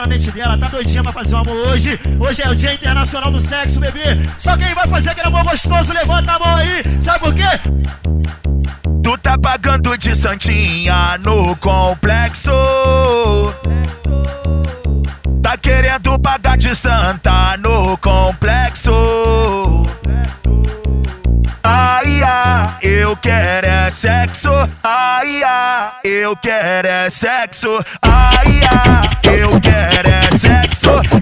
na mente dela, tá doidinha pra fazer um amor hoje. Hoje é o Dia Internacional do Sexo, bebê. Só quem vai fazer aquele amor gostoso, levanta a mão aí. Sabe por quê? Tu tá pagando de santinha no complexo. Tá querendo pagar de santa no complexo. Ai, ai, eu quero é sexo. Eu quero é sexo. Ai, ai, eu quero é sexo.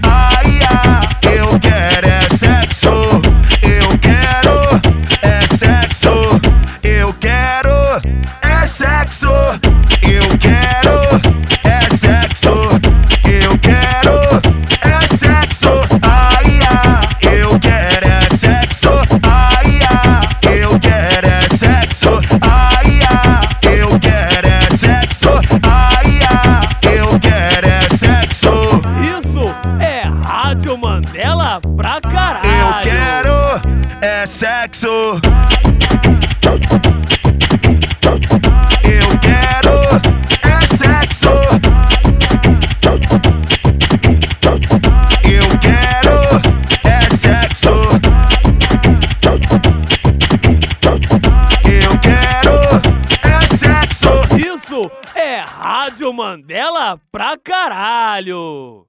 Rádio Mandela pra caralho. Eu quero é sexo. Eu quero é sexo. Eu quero é sexo. Eu quero é sexo. Isso é Rádio Mandela pra caralho.